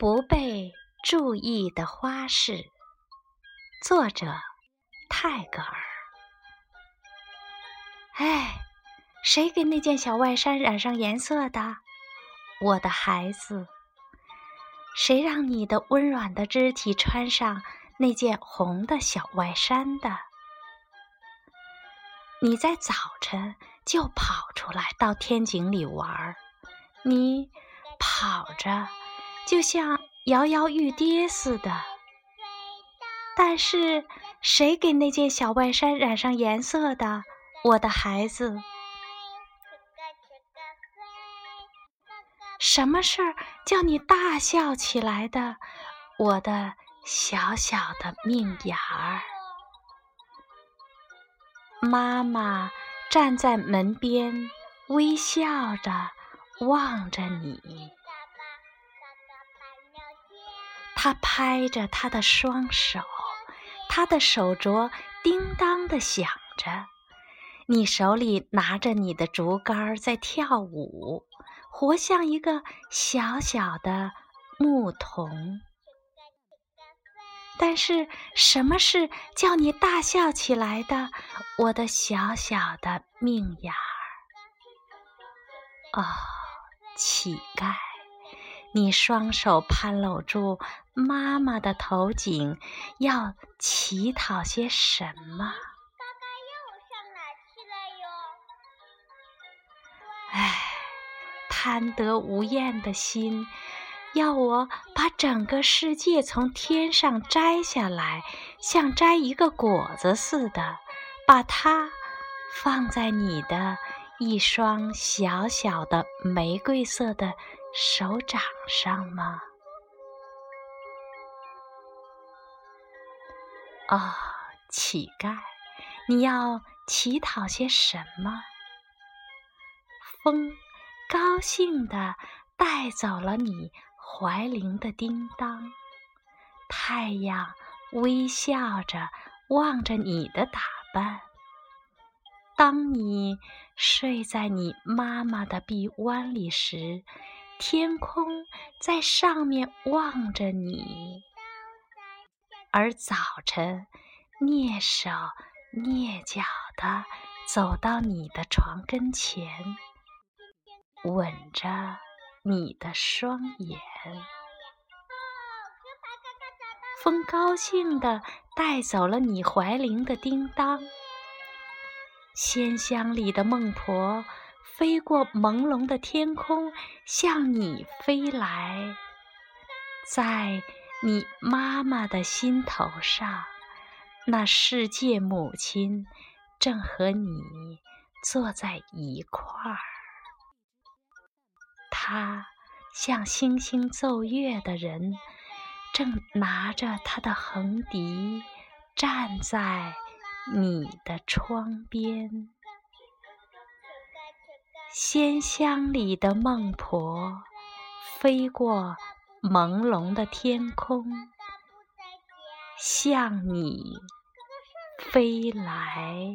不被注意的花式，作者泰戈尔。哎，谁给那件小外衫染上颜色的？我的孩子，谁让你的温软的肢体穿上那件红的小外衫的？你在早晨就跑出来到天井里玩儿，你跑着。就像摇摇欲跌似的，但是谁给那件小外衫染上颜色的？我的孩子，什么事儿叫你大笑起来的？我的小小的命眼儿，妈妈站在门边，微笑着望着你。他拍着他的双手，他的手镯叮当的响着。你手里拿着你的竹竿在跳舞，活像一个小小的牧童。但是，什么是叫你大笑起来的，我的小小的命眼儿？哦，乞丐。你双手攀搂住妈妈的头颈，要乞讨些什么？哎，贪得无厌的心，要我把整个世界从天上摘下来，像摘一个果子似的，把它放在你的一双小小的玫瑰色的。手掌上吗？哦，乞丐，你要乞讨些什么？风高兴地带走了你怀铃的叮当，太阳微笑着望着你的打扮。当你睡在你妈妈的臂弯里时。天空在上面望着你，而早晨蹑手蹑脚地走到你的床跟前，吻着你的双眼。风高兴地带走了你怀铃的叮当，仙乡里的孟婆。飞过朦胧的天空，向你飞来，在你妈妈的心头上，那世界母亲正和你坐在一块儿。她像星星奏乐的人，正拿着他的横笛，站在你的窗边。仙乡里的孟婆飞过朦胧的天空，向你飞来。